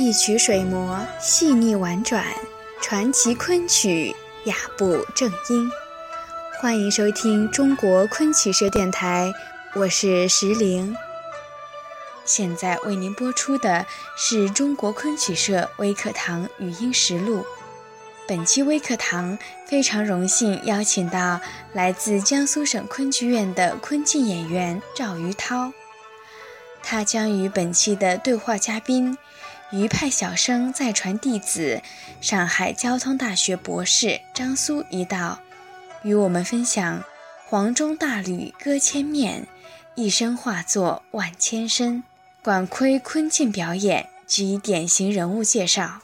一曲水磨细腻婉转，传奇昆曲雅步正音。欢迎收听中国昆曲社电台，我是石玲。现在为您播出的是中国昆曲社微课堂语音实录。本期微课堂非常荣幸邀请到来自江苏省昆剧院的昆剧演员赵于涛。他将与本期的对话嘉宾、余派小生再传弟子、上海交通大学博士张苏一道，与我们分享“黄钟大吕歌千面，一生化作万千身”管窥昆镜表演及典型人物介绍。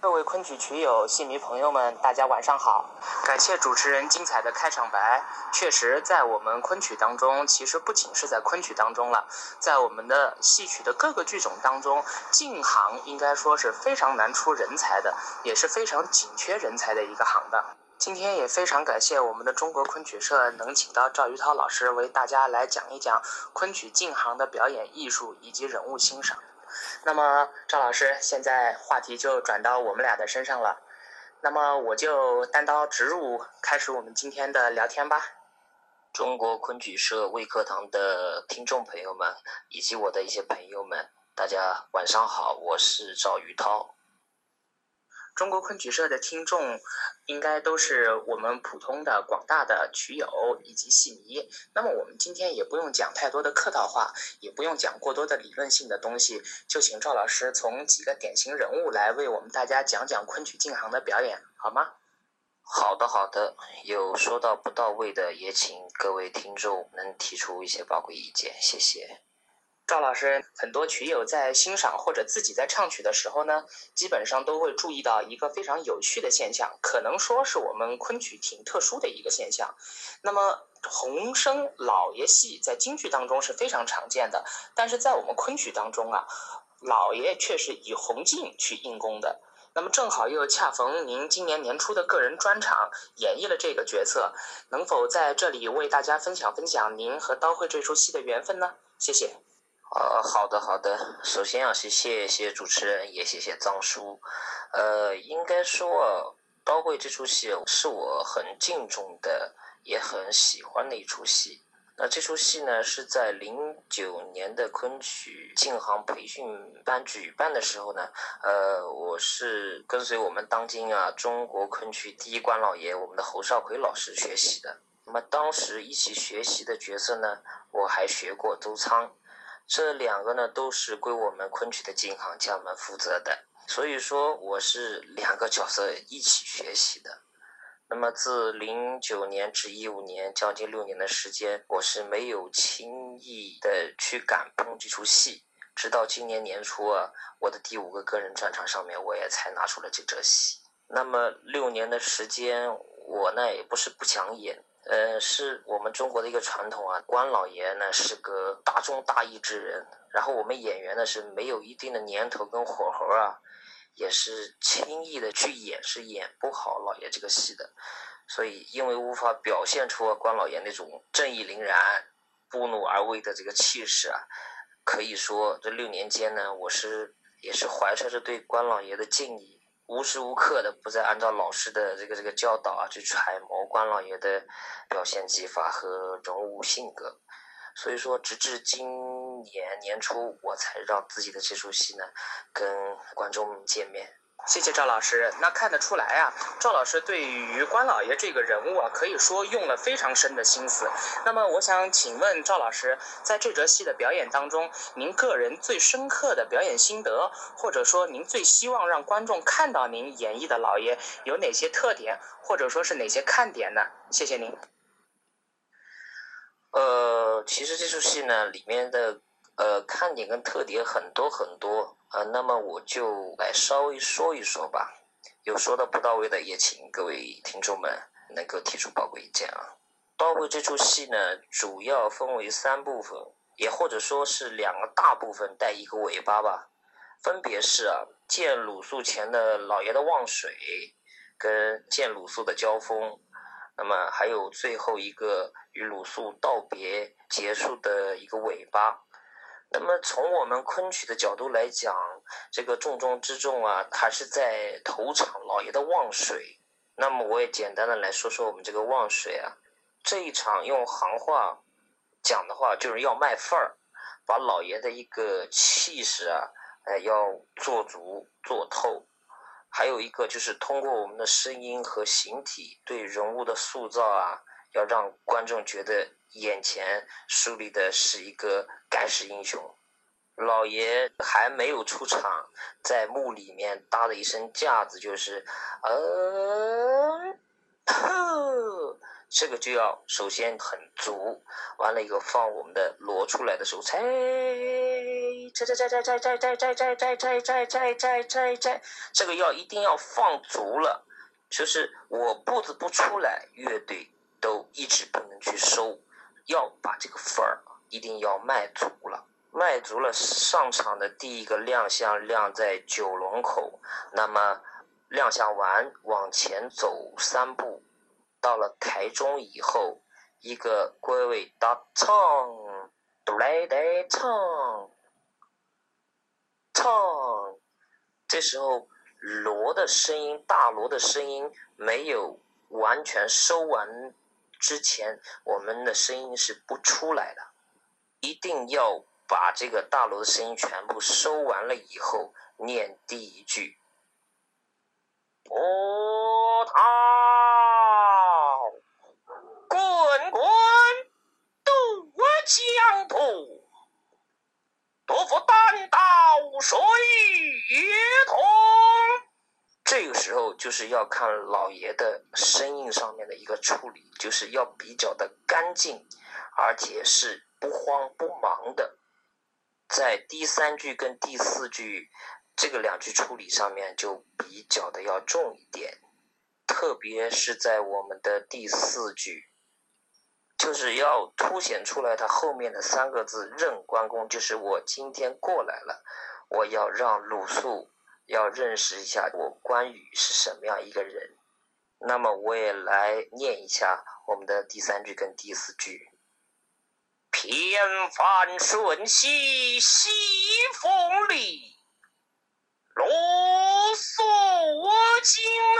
各位昆曲曲友、戏迷朋友们，大家晚上好！感谢主持人精彩的开场白。确实，在我们昆曲当中，其实不仅是在昆曲当中了，在我们的戏曲的各个剧种当中，净行应该说是非常难出人才的，也是非常紧缺人才的一个行当。今天也非常感谢我们的中国昆曲社能请到赵于涛老师为大家来讲一讲昆曲净行的表演艺术以及人物欣赏。那么，赵老师，现在话题就转到我们俩的身上了。那么，我就单刀直入，开始我们今天的聊天吧。中国昆曲社微课堂的听众朋友们，以及我的一些朋友们，大家晚上好，我是赵宇涛。中国昆曲社的听众，应该都是我们普通的广大的曲友以及戏迷。那么我们今天也不用讲太多的客套话，也不用讲过多的理论性的东西，就请赵老师从几个典型人物来为我们大家讲讲昆曲净行的表演，好吗？好的，好的。有说到不到位的，也请各位听众能提出一些宝贵意见，谢谢。赵老师，很多曲友在欣赏或者自己在唱曲的时候呢，基本上都会注意到一个非常有趣的现象，可能说是我们昆曲挺特殊的一个现象。那么，红生老爷戏在京剧当中是非常常见的，但是在我们昆曲当中啊，老爷却是以红镜去应功的。那么正好又恰逢您今年年初的个人专场演绎了这个角色，能否在这里为大家分享分享您和刀会这出戏的缘分呢？谢谢。呃，好的好的，首先要谢谢谢主持人，也谢谢张叔。呃，应该说，刀会这出戏是我很敬重的，也很喜欢的一出戏。那这出戏呢，是在零九年的昆曲进行培训班举办的时候呢，呃，我是跟随我们当今啊中国昆曲第一官老爷我们的侯少奎老师学习的。那么当时一起学习的角色呢，我还学过周仓。这两个呢，都是归我们昆曲的金行家们负责的，所以说我是两个角色一起学习的。那么自零九年至一五年，将近六年的时间，我是没有轻易的去敢碰这出戏，直到今年年初啊，我的第五个个人专场上面，我也才拿出了这折戏。那么六年的时间，我呢也不是不想演。呃，是我们中国的一个传统啊。关老爷呢是个大忠大义之人，然后我们演员呢是没有一定的年头跟火候啊，也是轻易的去演是演不好老爷这个戏的。所以因为无法表现出关老爷那种正义凛然、不怒而威的这个气势啊，可以说这六年间呢，我是也是怀揣着对关老爷的敬意。无时无刻的不再按照老师的这个这个教导啊，去揣摩关老爷的表现技法和人物性格，所以说，直至今年年初，我才让自己的这出戏呢，跟观众见面。谢谢赵老师。那看得出来啊，赵老师对于关老爷这个人物啊，可以说用了非常深的心思。那么，我想请问赵老师，在这折戏的表演当中，您个人最深刻的表演心得，或者说您最希望让观众看到您演绎的老爷有哪些特点，或者说是哪些看点呢？谢谢您。呃，其实这出戏呢，里面的呃看点跟特点很多很多。啊，那么我就来稍微说一说吧，有说的不到位的，也请各位听众们能够提出宝贵意见啊。到位这出戏呢，主要分为三部分，也或者说是两个大部分带一个尾巴吧，分别是啊，见鲁肃前的老爷的望水，跟见鲁肃的交锋，那么还有最后一个与鲁肃道别结束的一个尾巴。那么从我们昆曲的角度来讲，这个重中之重啊，还是在头场老爷的望水。那么我也简单的来说说我们这个望水啊，这一场用行话讲的话，就是要卖范儿，把老爷的一个气势啊，呃，要做足做透。还有一个就是通过我们的声音和形体对人物的塑造啊，要让观众觉得。眼前树立的是一个盖世英雄，老爷还没有出场，在墓里面搭的一身架子就是，嗯，这个就要首先很足，完了以后放我们的锣出来的时候，猜，猜猜猜猜猜猜猜猜猜猜猜猜猜猜猜，这个要一定要放足了，就是我步子不出来，乐队都一直不能去收。要把这个份儿一定要卖足了，卖足了，上场的第一个亮相亮在九龙口，那么亮相完往前走三步，到了台中以后，一个归位搭唱，都来得唱，唱，这时候锣的声音，大锣的声音没有完全收完。之前我们的声音是不出来的，一定要把这个大楼的声音全部收完了以后，念第一句：波涛滚滚渡江头，多福担到水通。这个时候就是要看老爷的声音上面的一个处理，就是要比较的干净，而且是不慌不忙的。在第三句跟第四句这个两句处理上面就比较的要重一点，特别是在我们的第四句，就是要凸显出来它后面的三个字“任关公”，就是我今天过来了，我要让鲁肃。要认识一下我关羽是什么样一个人，那么我也来念一下我们的第三句跟第四句：偏翻瞬息西风里，罗嗦惊人。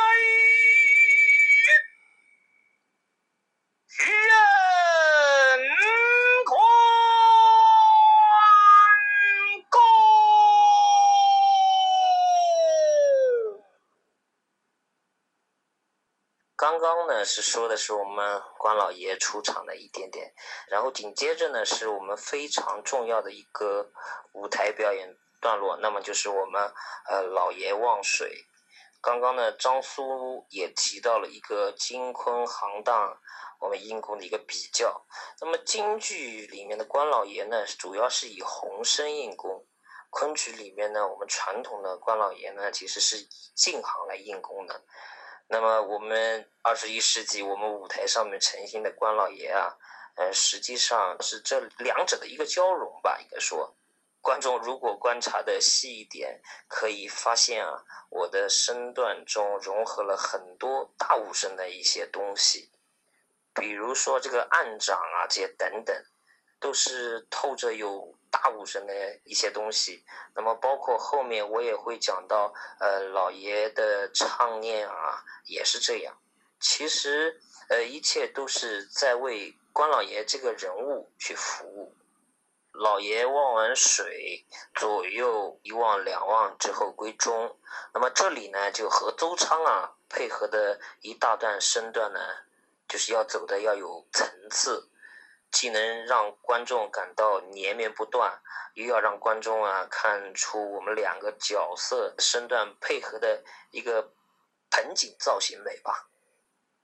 是说的是我们关老爷出场的一点点，然后紧接着呢是我们非常重要的一个舞台表演段落，那么就是我们呃老爷望水。刚刚呢张苏也提到了一个京昆行当我们应宫的一个比较，那么京剧里面的关老爷呢主要是以红声应宫，昆曲里面呢我们传统的关老爷呢其实是以净行来应宫的。那么我们二十一世纪，我们舞台上面呈现的关老爷啊，呃，实际上是这两者的一个交融吧。应该说，观众如果观察的细一点，可以发现啊，我的身段中融合了很多大武生的一些东西，比如说这个暗掌啊，这些等等，都是透着有。大武生的一些东西，那么包括后面我也会讲到，呃，老爷的唱念啊，也是这样。其实，呃，一切都是在为关老爷这个人物去服务。老爷望完水，左右一望两望之后归中。那么这里呢，就和周昌啊配合的一大段身段呢，就是要走的要有层次。既能让观众感到连绵不断，又要让观众啊看出我们两个角色身段配合的一个盆景造型美吧。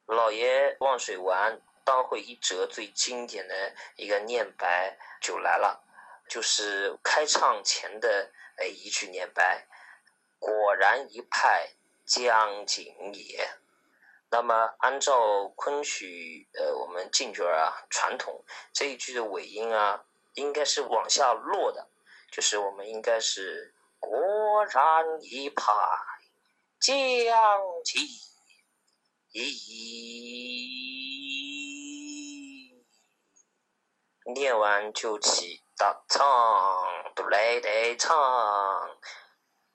老爷望水完，当会一折最经典的一个念白就来了，就是开唱前的哎一句念白：“果然一派江景也。”那么，按照昆曲呃，我们京剧啊传统这一句的尾音啊，应该是往下落的，就是我们应该是果然一派将起，念完就起大唱，都来得唱，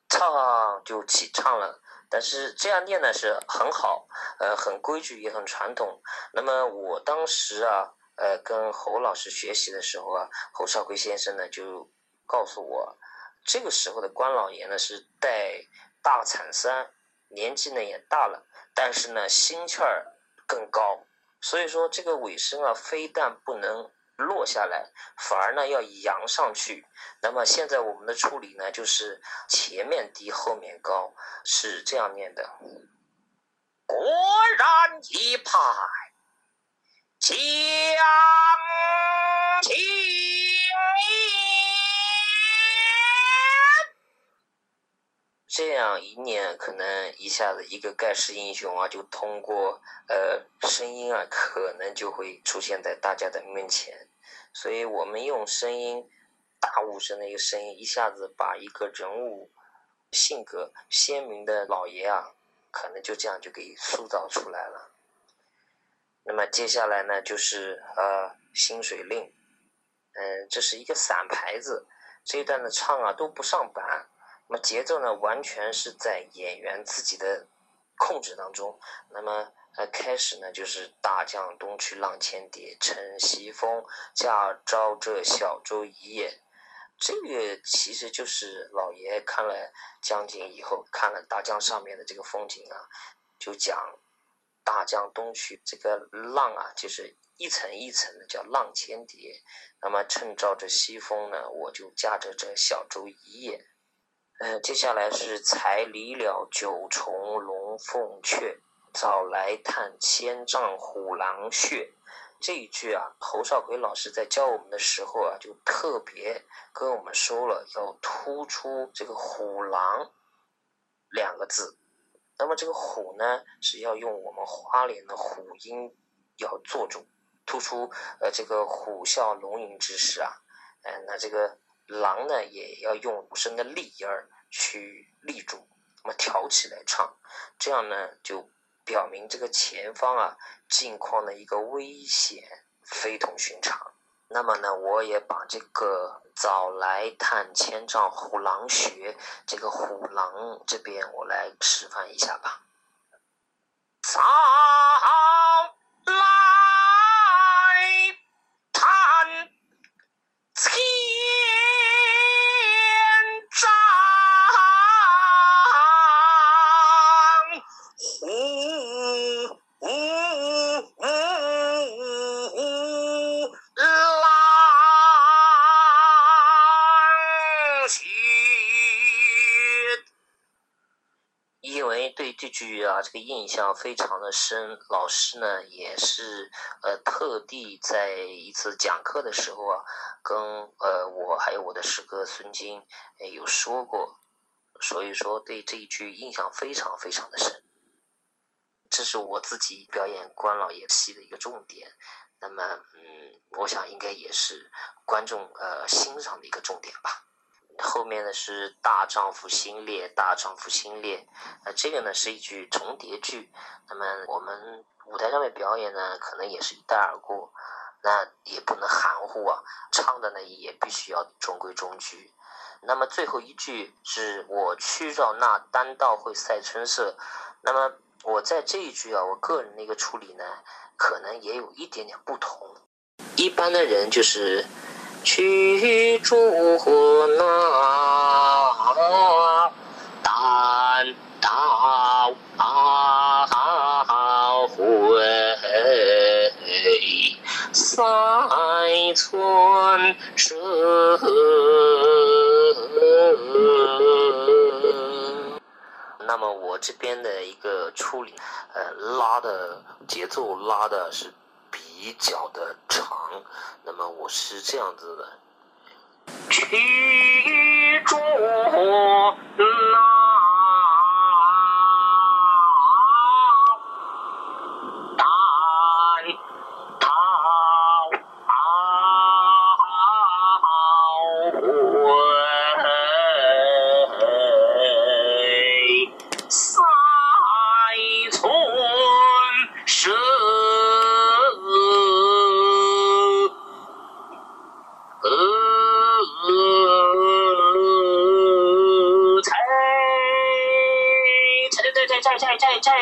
唱就起唱了。但是这样念呢是很好，呃，很规矩也很传统。那么我当时啊，呃，跟侯老师学习的时候啊，侯少奎先生呢就告诉我，这个时候的关老爷呢是带大铲三，年纪呢也大了，但是呢心气儿更高。所以说这个尾声啊，非但不能。落下来，反而呢要扬上去。那么现在我们的处理呢，就是前面低后面高，是这样念的。果然一派将情这样一念，可能一下子一个盖世英雄啊，就通过呃声音啊，可能就会出现在大家的面前。所以我们用声音，大无声的一个声音，一下子把一个人物性格鲜明的老爷啊，可能就这样就给塑造出来了。那么接下来呢，就是呃薪水令，嗯，这是一个散牌子，这一段的唱啊都不上板，那么节奏呢完全是在演员自己的控制当中，那么。呃，开始呢，就是大江东去浪千叠，乘西风驾招这小舟一叶。这个其实就是老爷看了江景以后，看了大江上面的这个风景啊，就讲大江东去这个浪啊，就是一层一层的叫浪千叠。那么趁照着西风呢，我就驾着这小舟一叶。呃，接下来是才离了九重龙凤阙。早来探千丈虎狼穴，这一句啊，侯少奎老师在教我们的时候啊，就特别跟我们说了，要突出这个虎狼两个字。那么这个虎呢，是要用我们花脸的虎音要做主，突出呃这个虎啸龙吟之势啊。嗯，那这个狼呢，也要用五声的立音儿去立住，那么挑起来唱，这样呢就。表明这个前方啊，境况的一个危险非同寻常。那么呢，我也把这个早来探千丈虎狼穴，这个虎狼这边我来示范一下吧。早来探。这句啊，这个印象非常的深。老师呢，也是呃特地在一次讲课的时候啊，跟呃我还有我的师哥孙金有说过，所以说对这一句印象非常非常的深。这是我自己表演关老爷戏的一个重点。那么，嗯，我想应该也是观众呃欣赏的一个重点吧。后面呢是大丈夫心烈，大丈夫心烈，呃，这个呢是一句重叠句。那么我们舞台上面表演呢，可能也是一带而过，那也不能含糊啊。唱的呢也必须要中规中矩。那么最后一句是我去绕那丹道会赛春色。那么我在这一句啊，我个人的一个处理呢，可能也有一点点不同。一般的人就是。去捉那丹道会赛春色。那么我这边的一个处理，呃，拉的节奏拉的是。比较的长，那么我是这样子的。去捉那。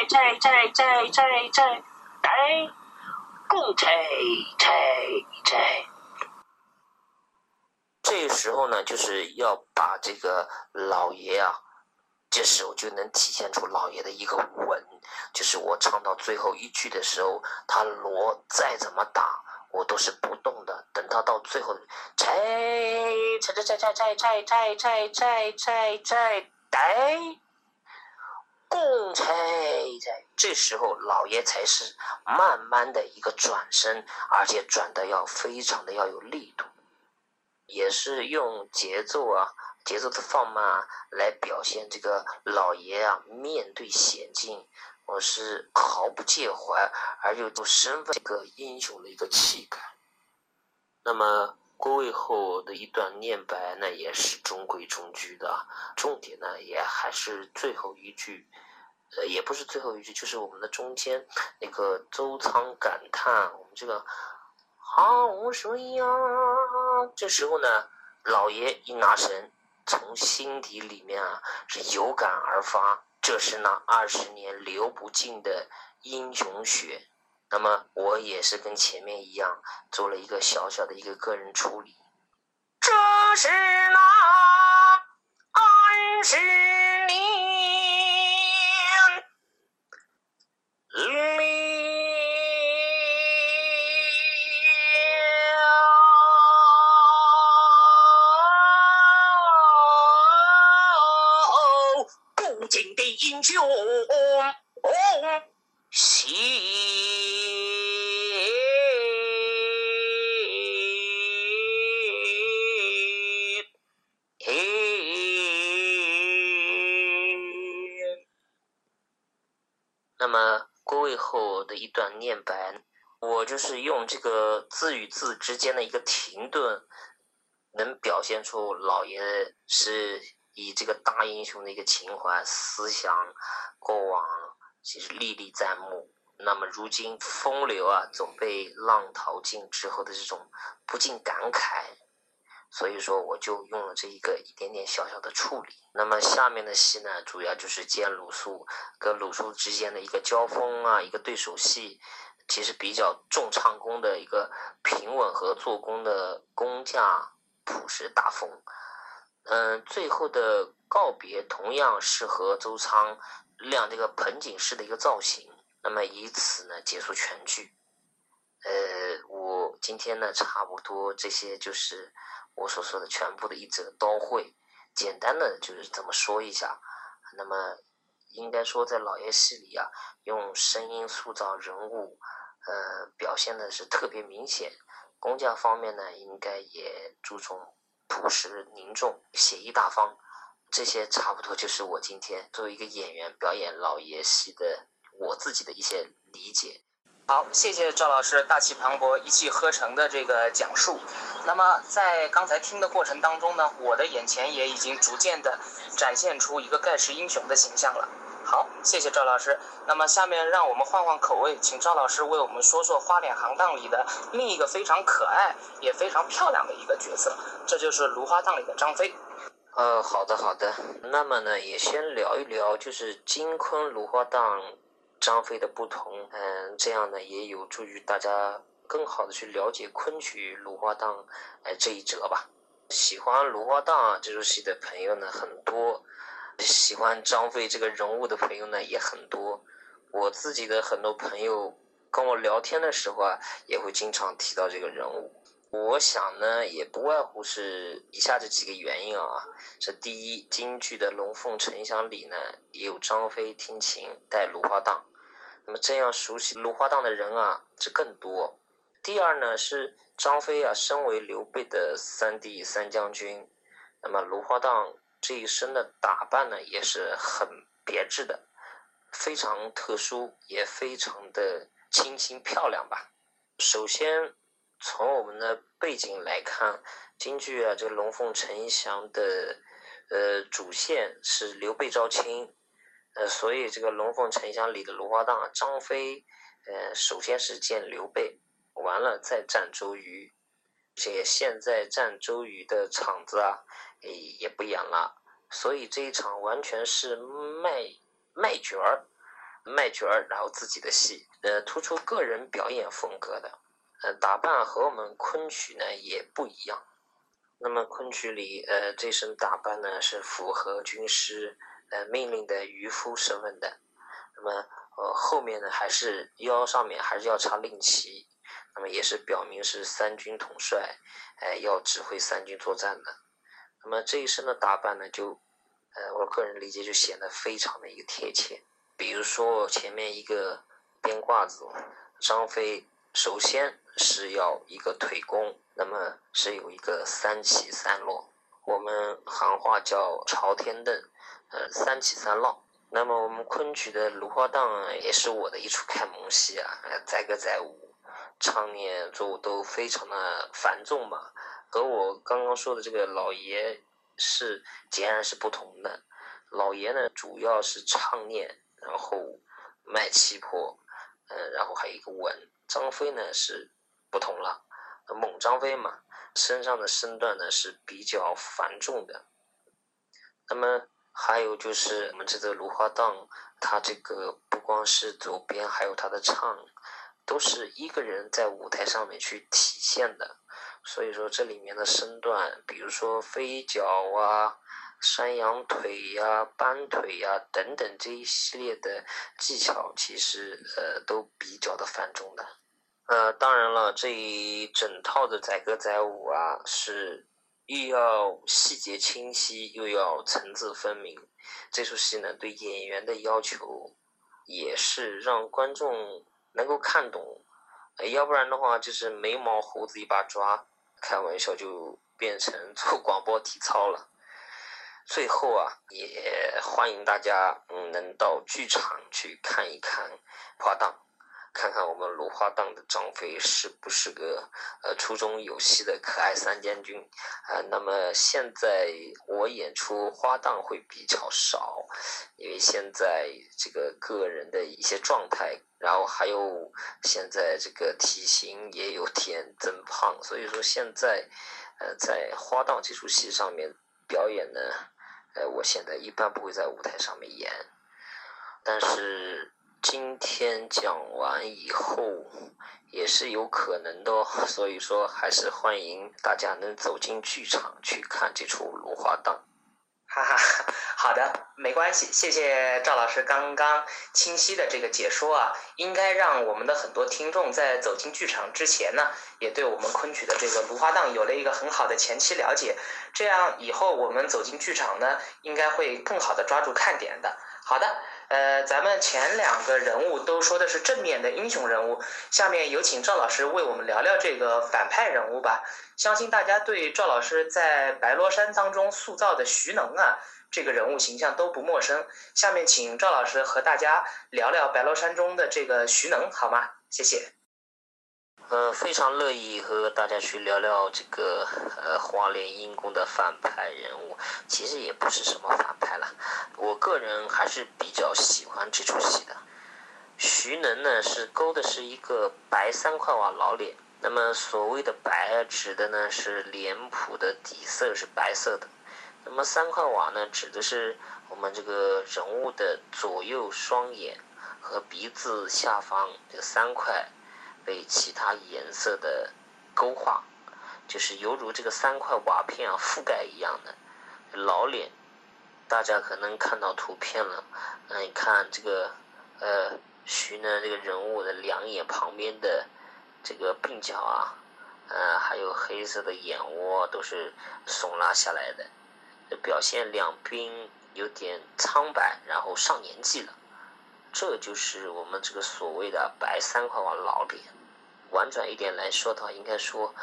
在在在在在在，共在在在。这时候呢，就是要把这个老爷啊，这时候就能体现出老爷的一个稳，就是我唱到最后一句的时候，他锣再怎么打，我都是不动的。等他到最后，拆拆拆拆拆拆拆拆拆拆拆，共在在。这时候老爷才是慢慢的一个转身，而且转的要非常的要有力度。也是用节奏啊，节奏的放慢啊来表现这个老爷啊，面对险境，我是毫不介怀，而又都身份这个英雄的一个气概。那么过位后的一段念白呢，也是中规中矩的，重点呢也还是最后一句，呃，也不是最后一句，就是我们的中间那个周仓感叹我们这个。好水呀！这时候呢，老爷一拿神，从心底里面啊是有感而发，这是那二十年流不尽的英雄血。那么我也是跟前面一样，做了一个小小的一个个人处理。这是那二十年。那位后的一段念白，我就是用这个字与字之间的一个停顿，能表现出老爷是以这个大英雄的一个情怀思想，过往其实历历在目。那么如今风流啊，总被浪淘尽之后的这种不禁感慨。所以说，我就用了这一个一点点小小的处理。那么下面的戏呢，主要就是见鲁肃跟鲁肃之间的一个交锋啊，一个对手戏，其实比较重唱功的一个平稳和做工的工架朴实大风。嗯，最后的告别同样是和周仓亮这个盆景式的一个造型。那么以此呢结束全剧。呃，我今天呢差不多这些就是。我所说的全部的一则都会，简单的就是这么说一下。那么，应该说在老爷戏里啊，用声音塑造人物，呃，表现的是特别明显。工匠方面呢，应该也注重朴实凝重、写意大方。这些差不多就是我今天作为一个演员表演老爷戏的我自己的一些理解。好，谢谢赵老师大气磅礴、一气呵成的这个讲述。那么在刚才听的过程当中呢，我的眼前也已经逐渐的展现出一个盖世英雄的形象了。好，谢谢赵老师。那么下面让我们换换口味，请赵老师为我们说说《花脸行当》里的另一个非常可爱也非常漂亮的一个角色，这就是《芦花荡》里的张飞。呃，好的好的。那么呢，也先聊一聊，就是金昆《芦花荡》。张飞的不同，嗯，这样呢也有助于大家更好的去了解昆曲《芦花荡》哎这一折吧。喜欢《芦花荡》这出戏的朋友呢很多，喜欢张飞这个人物的朋友呢也很多。我自己的很多朋友跟我聊天的时候啊，也会经常提到这个人物。我想呢，也不外乎是以下这几个原因啊。是第一，京剧的《龙凤呈祥》里呢，也有张飞听琴带芦花荡，那么这样熟悉芦花荡的人啊，是更多。第二呢，是张飞啊，身为刘备的三弟三将军，那么芦花荡这一身的打扮呢，也是很别致的，非常特殊，也非常的清新漂亮吧。首先。从我们的背景来看，京剧啊，这个《龙凤呈祥》的呃主线是刘备招亲，呃，所以这个《龙凤呈祥》里的芦花荡，张飞呃首先是见刘备，完了再战周瑜，这现在战周瑜的场子啊，也不演了，所以这一场完全是卖卖角儿，卖角儿，然后自己的戏，呃，突出个人表演风格的。呃，打扮和我们昆曲呢也不一样。那么昆曲里，呃，这身打扮呢是符合军师呃命令的渔夫身份的。那么，呃，后面呢还是腰上面还是要插令旗，那么也是表明是三军统帅，哎，要指挥三军作战的。那么这一身的打扮呢，就，呃，我个人理解就显得非常的一个贴切。比如说前面一个边褂子，张飞首先。是要一个腿弓，那么是有一个三起三落，我们行话叫朝天凳，呃，三起三落。那么我们昆曲的芦花荡也是我的一出开蒙戏啊，载歌载舞，唱念做都非常的繁重嘛，和我刚刚说的这个老爷是截然是不同的。老爷呢主要是唱念，然后卖气魄，嗯，然后还有一个稳。张飞呢是。不同了，猛张飞嘛，身上的身段呢是比较繁重的。那么还有就是我们这个芦花荡，它这个不光是左边，还有它的唱，都是一个人在舞台上面去体现的。所以说这里面的身段，比如说飞脚啊、山羊腿呀、搬腿呀等等这一系列的技巧，其实呃都比较的繁重的。呃，当然了，这一整套的载歌载舞啊，是又要细节清晰，又要层次分明。这出戏呢，对演员的要求也是让观众能够看懂，要不然的话，就是眉毛胡子一把抓，开玩笑就变成 做广播体操了。最后啊，也欢迎大家嗯能到剧场去看一看《花档》。看看我们芦花荡的张飞是不是个呃初中有戏的可爱三将军啊？那么现在我演出花荡会比较少，因为现在这个个人的一些状态，然后还有现在这个体型也有点增胖，所以说现在呃在花荡这出戏上面表演呢，呃我现在一般不会在舞台上面演，但是。今天讲完以后也是有可能的哦，所以说还是欢迎大家能走进剧场去看这出芦花荡。哈哈，好的，没关系，谢谢赵老师刚刚清晰的这个解说啊，应该让我们的很多听众在走进剧场之前呢，也对我们昆曲的这个芦花荡有了一个很好的前期了解，这样以后我们走进剧场呢，应该会更好的抓住看点的。好的。呃，咱们前两个人物都说的是正面的英雄人物，下面有请赵老师为我们聊聊这个反派人物吧。相信大家对赵老师在白罗山当中塑造的徐能啊这个人物形象都不陌生。下面请赵老师和大家聊聊白罗山中的这个徐能，好吗？谢谢。呃，非常乐意和大家去聊聊这个呃花莲阴公的反派人物，其实也不是什么反派了，我个人还是比较喜欢这出戏的。徐能呢是勾的是一个白三块瓦老脸，那么所谓的白指的呢是脸谱的底色是白色的，那么三块瓦呢指的是我们这个人物的左右双眼和鼻子下方这三块。被其他颜色的勾画，就是犹如这个三块瓦片啊覆盖一样的老脸。大家可能看到图片了，嗯，你看这个呃徐呢这个人物的两眼旁边的这个鬓角啊，呃还有黑色的眼窝都是耸拉下来的，表现两边有点苍白，然后上年纪了。这就是我们这个所谓的白三块瓦老脸。婉转一点来说的话，应该说，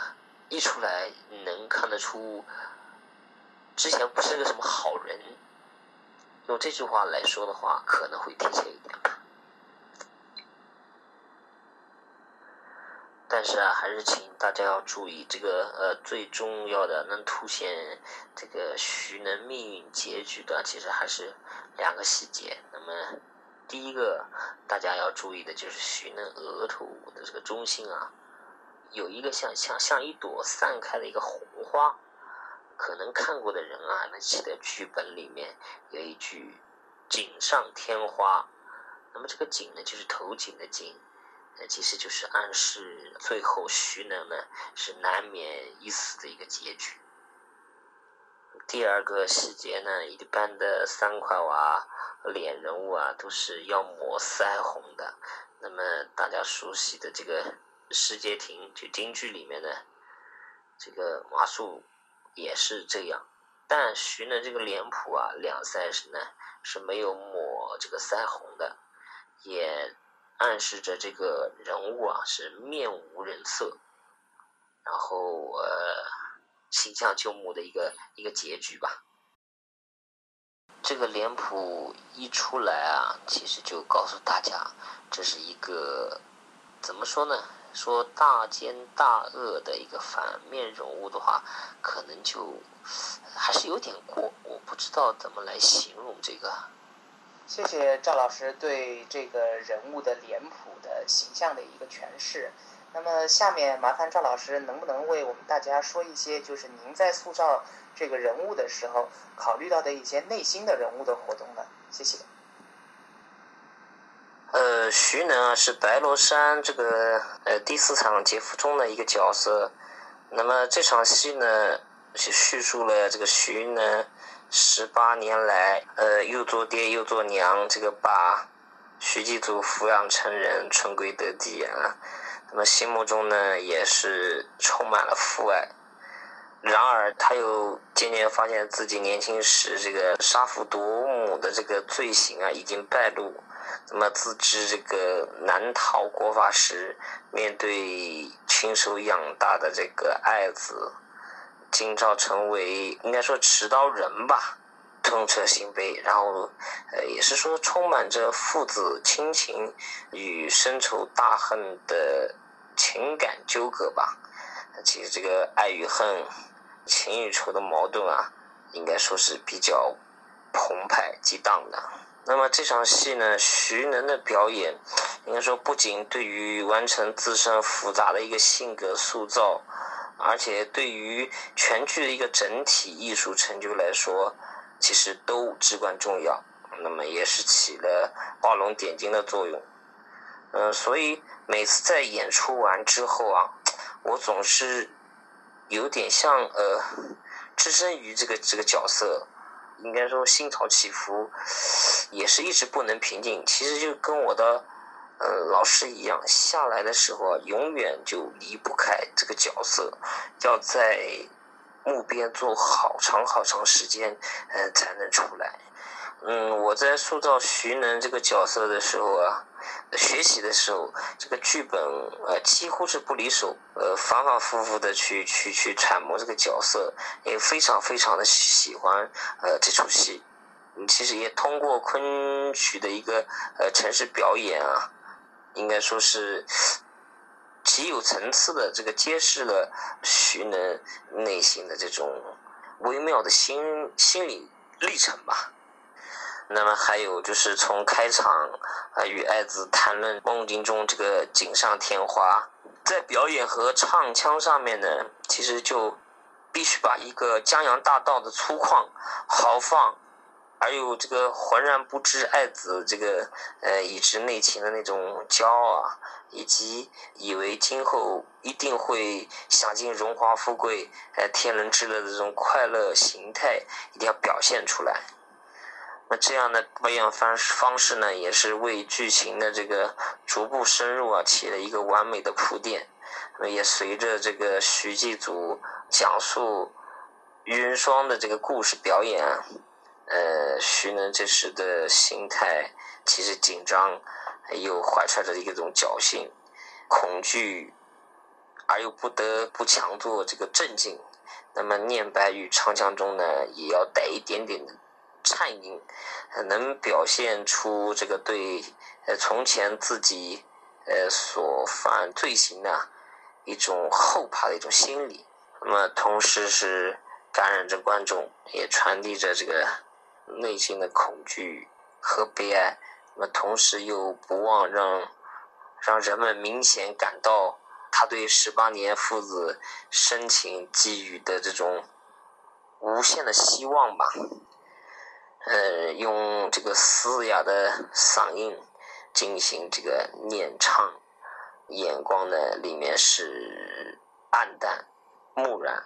一出来能看得出，之前不是个什么好人。用这句话来说的话，可能会贴切一点吧。但是啊，还是请大家要注意，这个呃最重要的能凸显这个徐能命运结局的，其实还是两个细节。那么。第一个大家要注意的就是徐能额头的这个中心啊，有一个像像像一朵散开的一个红花，可能看过的人啊，能记得剧本里面有一句“锦上添花”，那么这个锦呢，就是投井的井，那其实就是暗示最后徐能呢是难免一死的一个结局。第二个细节呢，一般的三块瓦脸人物啊，都是要抹腮红的。那么大家熟悉的这个世界亭，就京剧里面的这个马谡也是这样。但徐呢这个脸谱啊，两腮是呢是没有抹这个腮红的，也暗示着这个人物啊是面无人色，然后呃形象就木的一个一个结局吧。这个脸谱一出来啊，其实就告诉大家，这是一个怎么说呢？说大奸大恶的一个反面人物的话，可能就还是有点过。我不知道怎么来形容这个。谢谢赵老师对这个人物的脸谱的形象的一个诠释。那么下面麻烦赵老师能不能为我们大家说一些，就是您在塑造这个人物的时候考虑到的一些内心的人物的活动呢？谢谢。呃，徐能啊是白罗山这个呃第四场劫缚中的一个角色。那么这场戏呢，是叙述了这个徐能十八年来呃又做爹又做娘，这个把徐继祖抚养成人，春归得地啊。那么心目中呢也是充满了父爱。然而他又渐渐发现自己年轻时这个杀父夺母的这个罪行啊已经败露。那么自知这个难逃国法时，面对亲手养大的这个爱子，今朝成为应该说持刀人吧，痛彻心扉。然后，呃，也是说充满着父子亲情与深仇大恨的情感纠葛吧。其实这个爱与恨、情与仇的矛盾啊，应该说是比较澎湃激荡的。那么这场戏呢，徐能的表演，应该说不仅对于完成自身复杂的一个性格塑造，而且对于全剧的一个整体艺术成就来说，其实都至关重要。那么也是起了画龙点睛的作用。嗯，所以每次在演出完之后啊，我总是有点像呃，置身于这个这个角色。应该说心潮起伏，也是一直不能平静。其实就跟我的呃老师一样，下来的时候啊永远就离不开这个角色，要在幕边坐好长好长时间，呃才能出来。嗯，我在塑造徐能这个角色的时候啊，学习的时候，这个剧本呃几乎是不离手，呃反反复复的去去去揣摩这个角色，也非常非常的喜欢呃这出戏。其实也通过昆曲的一个呃城市表演啊，应该说是极有层次的这个揭示了徐能内心的这种微妙的心心理历程吧。那么还有就是从开场啊与爱子谈论梦境中这个锦上添花，在表演和唱腔上面呢，其实就必须把一个江洋大盗的粗犷豪放，而有这个浑然不知爱子这个呃已知内情的那种骄傲啊，以及以为今后一定会享尽荣华富贵、呃天伦之乐的这种快乐形态，一定要表现出来。那这样的表演方式方式呢，也是为剧情的这个逐步深入啊，起了一个完美的铺垫。那么也随着这个徐继祖讲述云霜的这个故事表演，呃，徐能这时的心态其实紧张，又怀揣着一种侥幸、恐惧，而又不得不强作这个镇静。那么念白与唱腔中呢，也要带一点点的。颤音，能表现出这个对呃从前自己呃所犯罪行的一种后怕的一种心理，那么同时是感染着观众，也传递着这个内心的恐惧和悲哀，那么同时又不忘让让人们明显感到他对十八年父子深情寄予的这种无限的希望吧。呃，用这个嘶哑的嗓音，进行这个念唱，眼光呢里面是暗淡木然。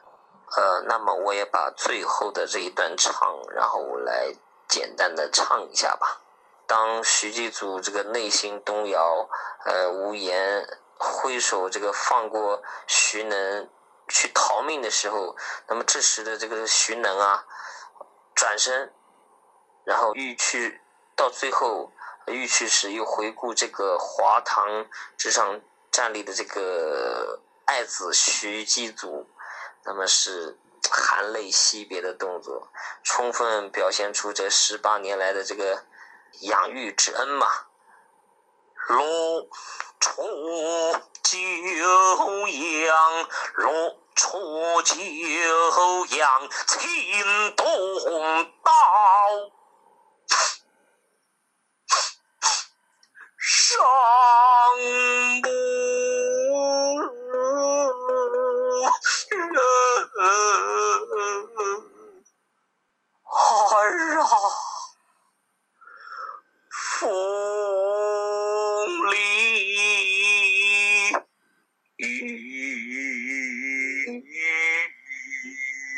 呃，那么我也把最后的这一段唱，然后我来简单的唱一下吧。当徐继祖这个内心动摇，呃，无言挥手这个放过徐能去逃命的时候，那么这时的这个徐能啊，转身，然后欲去，到最后欲去时又回顾这个华堂之上站立的这个爱子徐继祖。那么是含泪惜别的动作，充分表现出这十八年来的这个养育之恩嘛。露出九阳，露出九阳，情动刀，上儿啊，风铃雨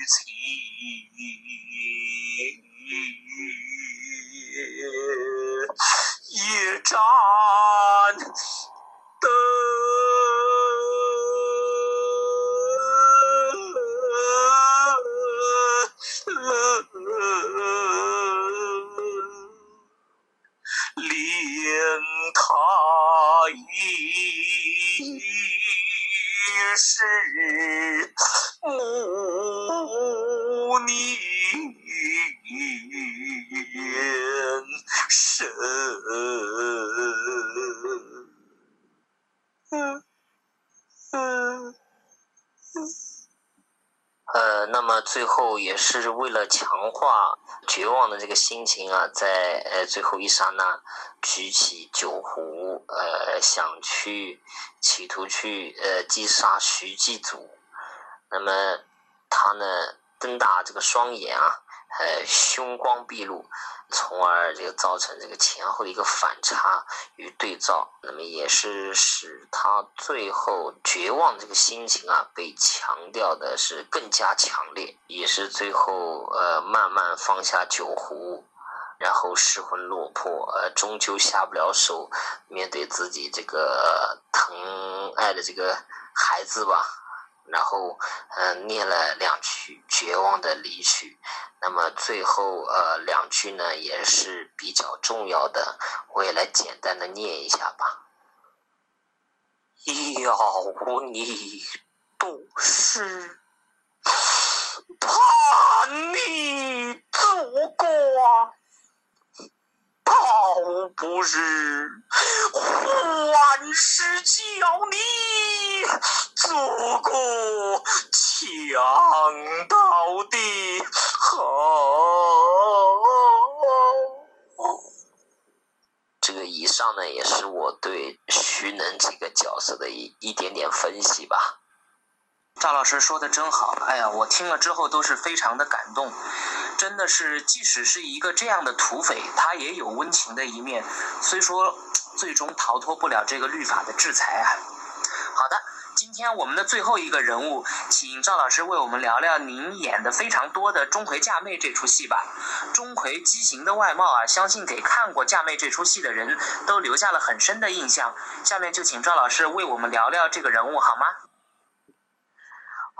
晴，一盏灯。是母年生。呃，那么最后也是为了强化绝望的这个心情啊，在呃最后一刹那，举起酒壶，呃，想去企图去呃击杀徐继祖。那么他呢，瞪大这个双眼啊。呃，凶光毕露，从而这个造成这个前后的一个反差与对照，那么也是使他最后绝望这个心情啊被强调的是更加强烈，也是最后呃慢慢放下酒壶，然后失魂落魄，呃终究下不了手，面对自己这个疼爱的这个孩子吧。然后，嗯，念了两句绝望的离去。那么最后，呃，两句呢也是比较重要的，我也来简单的念一下吧。要你读诗，盼你祖国。倒不是万事叫你祖国强到的，好。这个以上呢，也是我对徐能这个角色的一一点点分析吧。赵老师说的真好，哎呀，我听了之后都是非常的感动。真的是，即使是一个这样的土匪，他也有温情的一面。虽说最终逃脱不了这个律法的制裁啊。好的，今天我们的最后一个人物，请赵老师为我们聊聊您演的非常多的《钟馗嫁妹》这出戏吧。钟馗畸形的外貌啊，相信给看过《嫁妹》这出戏的人都留下了很深的印象。下面就请赵老师为我们聊聊这个人物好吗？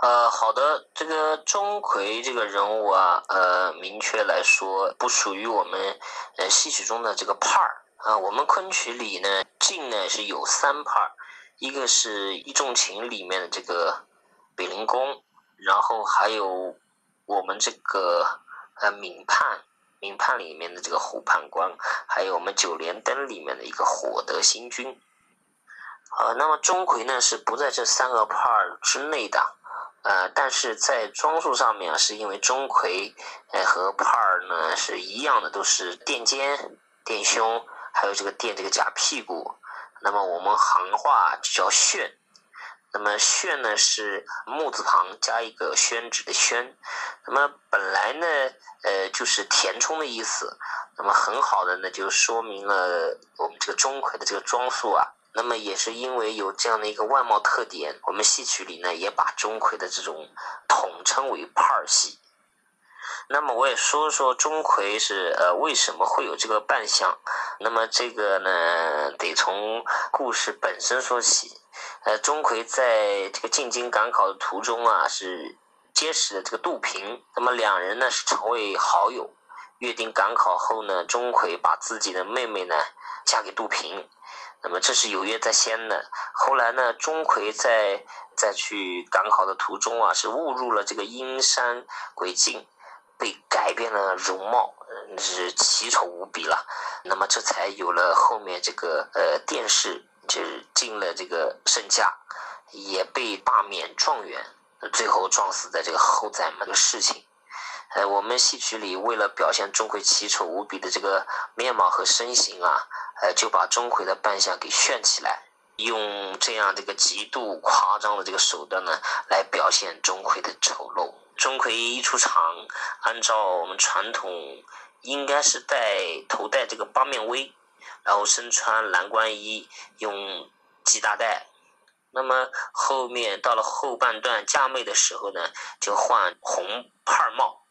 呃，好的，这个钟馗这个人物啊，呃，明确来说不属于我们呃戏曲中的这个派儿啊。我们昆曲里呢，晋呢是有三派儿，一个是一众情里面的这个北灵公，然后还有我们这个呃闽判，闽判里面的这个虎判官，还有我们九连灯里面的一个火德星君。呃，那么钟馗呢是不在这三个派儿之内的。呃，但是在装束上面啊，是因为钟馗，呃和帕儿呢是一样的，都是垫肩、垫胸，还有这个垫这个假屁股。那么我们行话就叫炫。那么炫呢是木字旁加一个宣纸的宣。那么本来呢，呃就是填充的意思。那么很好的呢，就说明了我们这个钟馗的这个装束啊。那么也是因为有这样的一个外貌特点，我们戏曲里呢也把钟馗的这种统称为派儿戏。那么我也说说钟馗是呃为什么会有这个扮相。那么这个呢得从故事本身说起。呃，钟馗在这个进京赶考的途中啊，是结识了这个杜平。那么两人呢是成为好友，约定赶考后呢，钟馗把自己的妹妹呢嫁给杜平。那么这是有约在先的。后来呢，钟馗在在去赶考的途中啊，是误入了这个阴山鬼境，被改变了容貌，是奇丑无比了。那么这才有了后面这个呃殿试，就是进了这个圣驾，也被罢免状元，最后撞死在这个后宰门的事情。呃，我们戏曲里为了表现钟馗奇丑无比的这个面貌和身形啊。呃，就把钟馗的扮相给炫起来，用这样这个极度夸张的这个手段呢，来表现钟馗的丑陋。钟馗一出场，按照我们传统，应该是戴头戴这个八面威，然后身穿蓝官衣，用系大带。那么后面到了后半段嫁妹的时候呢，就换红帕帽、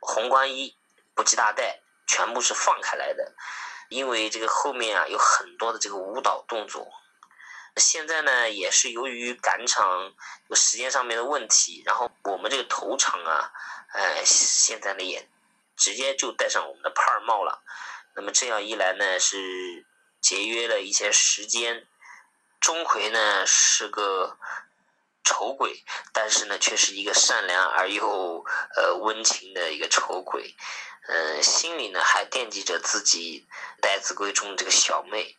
红官衣，不系大带，全部是放开来的。因为这个后面啊有很多的这个舞蹈动作，现在呢也是由于赶场有时间上面的问题，然后我们这个头场啊，哎，现在呢也直接就戴上我们的帕尔帽了。那么这样一来呢，是节约了一些时间。钟馗呢是个丑鬼，但是呢却是一个善良而又呃温情的一个丑鬼。嗯，心里呢还惦记着自己待字闺中这个小妹，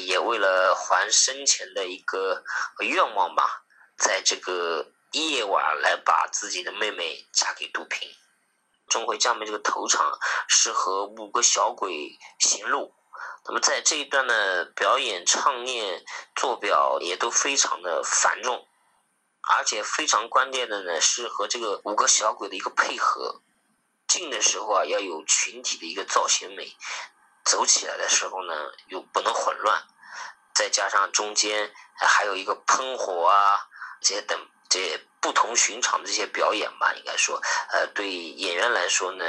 也为了还生前的一个愿望吧，在这个夜晚来把自己的妹妹嫁给杜平。钟馗嫁妹这个头场是和五个小鬼行路，那么在这一段的表演、唱念、做表也都非常的繁重，而且非常关键的呢是和这个五个小鬼的一个配合。进的时候啊，要有群体的一个造型美；走起来的时候呢，又不能混乱。再加上中间还有一个喷火啊，这些等这些不同寻常的这些表演吧，应该说，呃，对演员来说呢，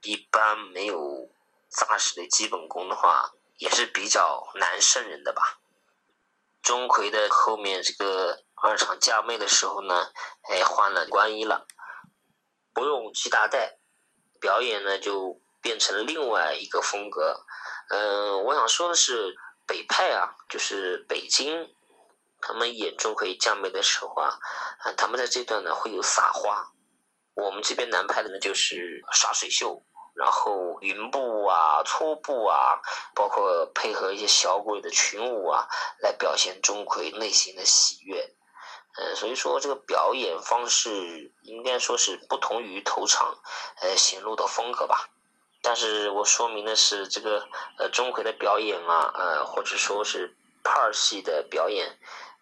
一般没有扎实的基本功的话，也是比较难胜任的吧。钟馗的后面这个二场嫁妹的时候呢，哎，换了官衣了，不用系大带。表演呢就变成另外一个风格，嗯，我想说的是北派啊，就是北京，他们演钟馗嫁妹的时候啊，啊，他们在这段呢会有撒花，我们这边南派的呢就是耍水袖，然后云步啊、搓步啊，包括配合一些小鬼的群舞啊，来表现钟馗内心的喜悦。呃，所以说这个表演方式应该说是不同于头场，呃，显露的风格吧。但是我说明的是，这个呃钟馗的表演啊，呃，或者说是派儿戏的表演，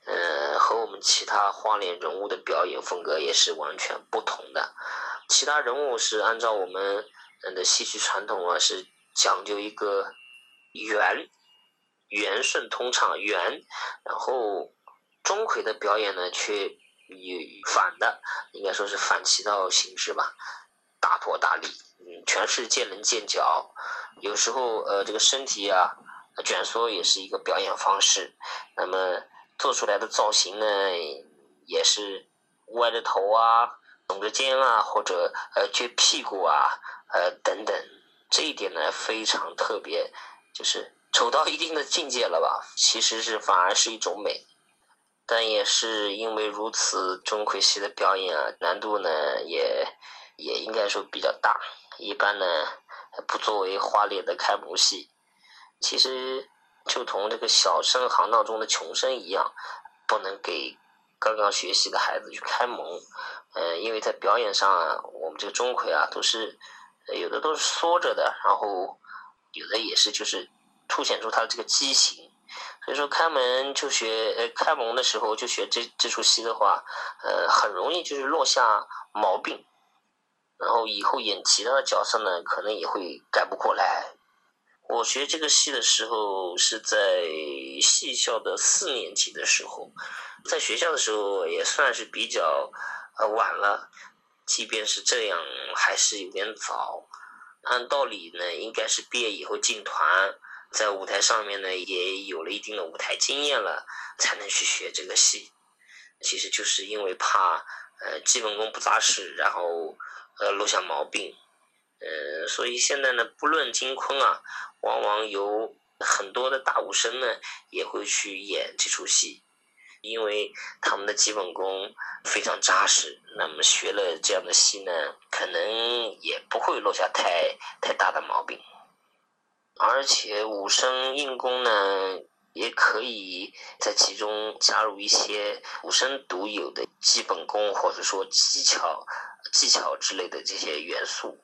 呃，和我们其他花脸人物的表演风格也是完全不同的。其他人物是按照我们的戏曲传统啊，是讲究一个圆圆顺通畅圆，然后。钟馗的表演呢，却有反的，应该说是反其道行之吧，大破大力，嗯，全是见棱见角，有时候呃这个身体啊卷缩也是一个表演方式，那么做出来的造型呢，也是歪着头啊，耸着肩啊，或者呃撅屁股啊，呃等等，这一点呢非常特别，就是丑到一定的境界了吧，其实是反而是一种美。但也是因为如此，钟馗戏的表演啊，难度呢也也应该说比较大。一般呢不作为花脸的开蒙戏，其实就同这个小生行当中的穷生一样，不能给刚刚学习的孩子去开蒙。嗯，因为在表演上啊，我们这个钟馗啊都是有的都是缩着的，然后有的也是就是凸显出他的这个畸形。所以说开门就学，呃，开蒙的时候就学这这出戏的话，呃，很容易就是落下毛病，然后以后演其他的角色呢，可能也会改不过来。我学这个戏的时候是在戏校的四年级的时候，在学校的时候也算是比较呃晚了，即便是这样，还是有点早。按道理呢，应该是毕业以后进团，在舞台上面呢也有了一定的舞台经验了，才能去学这个戏。其实就是因为怕呃基本功不扎实，然后呃落下毛病。呃，所以现在呢，不论金昆啊，往往有很多的大武生呢，也会去演这出戏，因为他们的基本功非常扎实。那么学了这样的戏呢，可能也不会落下太太大的毛病。而且武生硬功呢，也可以在其中加入一些武生独有的基本功，或者说技巧、技巧之类的这些元素。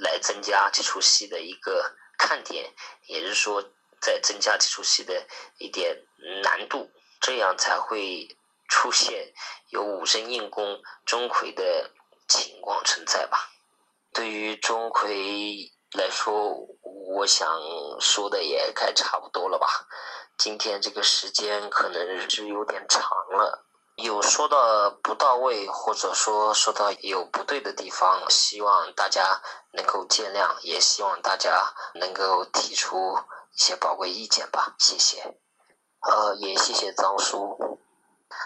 来增加这出戏的一个看点，也是说，在增加这出戏的一点难度，这样才会出现有武生硬功钟馗的情况存在吧。对于钟馗来说，我想说的也该差不多了吧。今天这个时间可能是有点长了。有说的不到位，或者说说到有不对的地方，希望大家能够见谅，也希望大家能够提出一些宝贵意见吧，谢谢。呃，也谢谢张叔。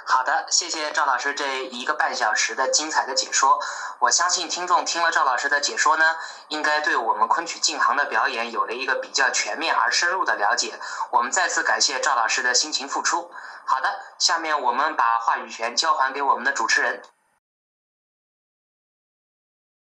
好的，谢谢赵老师这一个半小时的精彩的解说。我相信听众听了赵老师的解说呢，应该对我们昆曲进行的表演有了一个比较全面而深入的了解。我们再次感谢赵老师的辛勤付出。好的，下面我们把话语权交还给我们的主持人。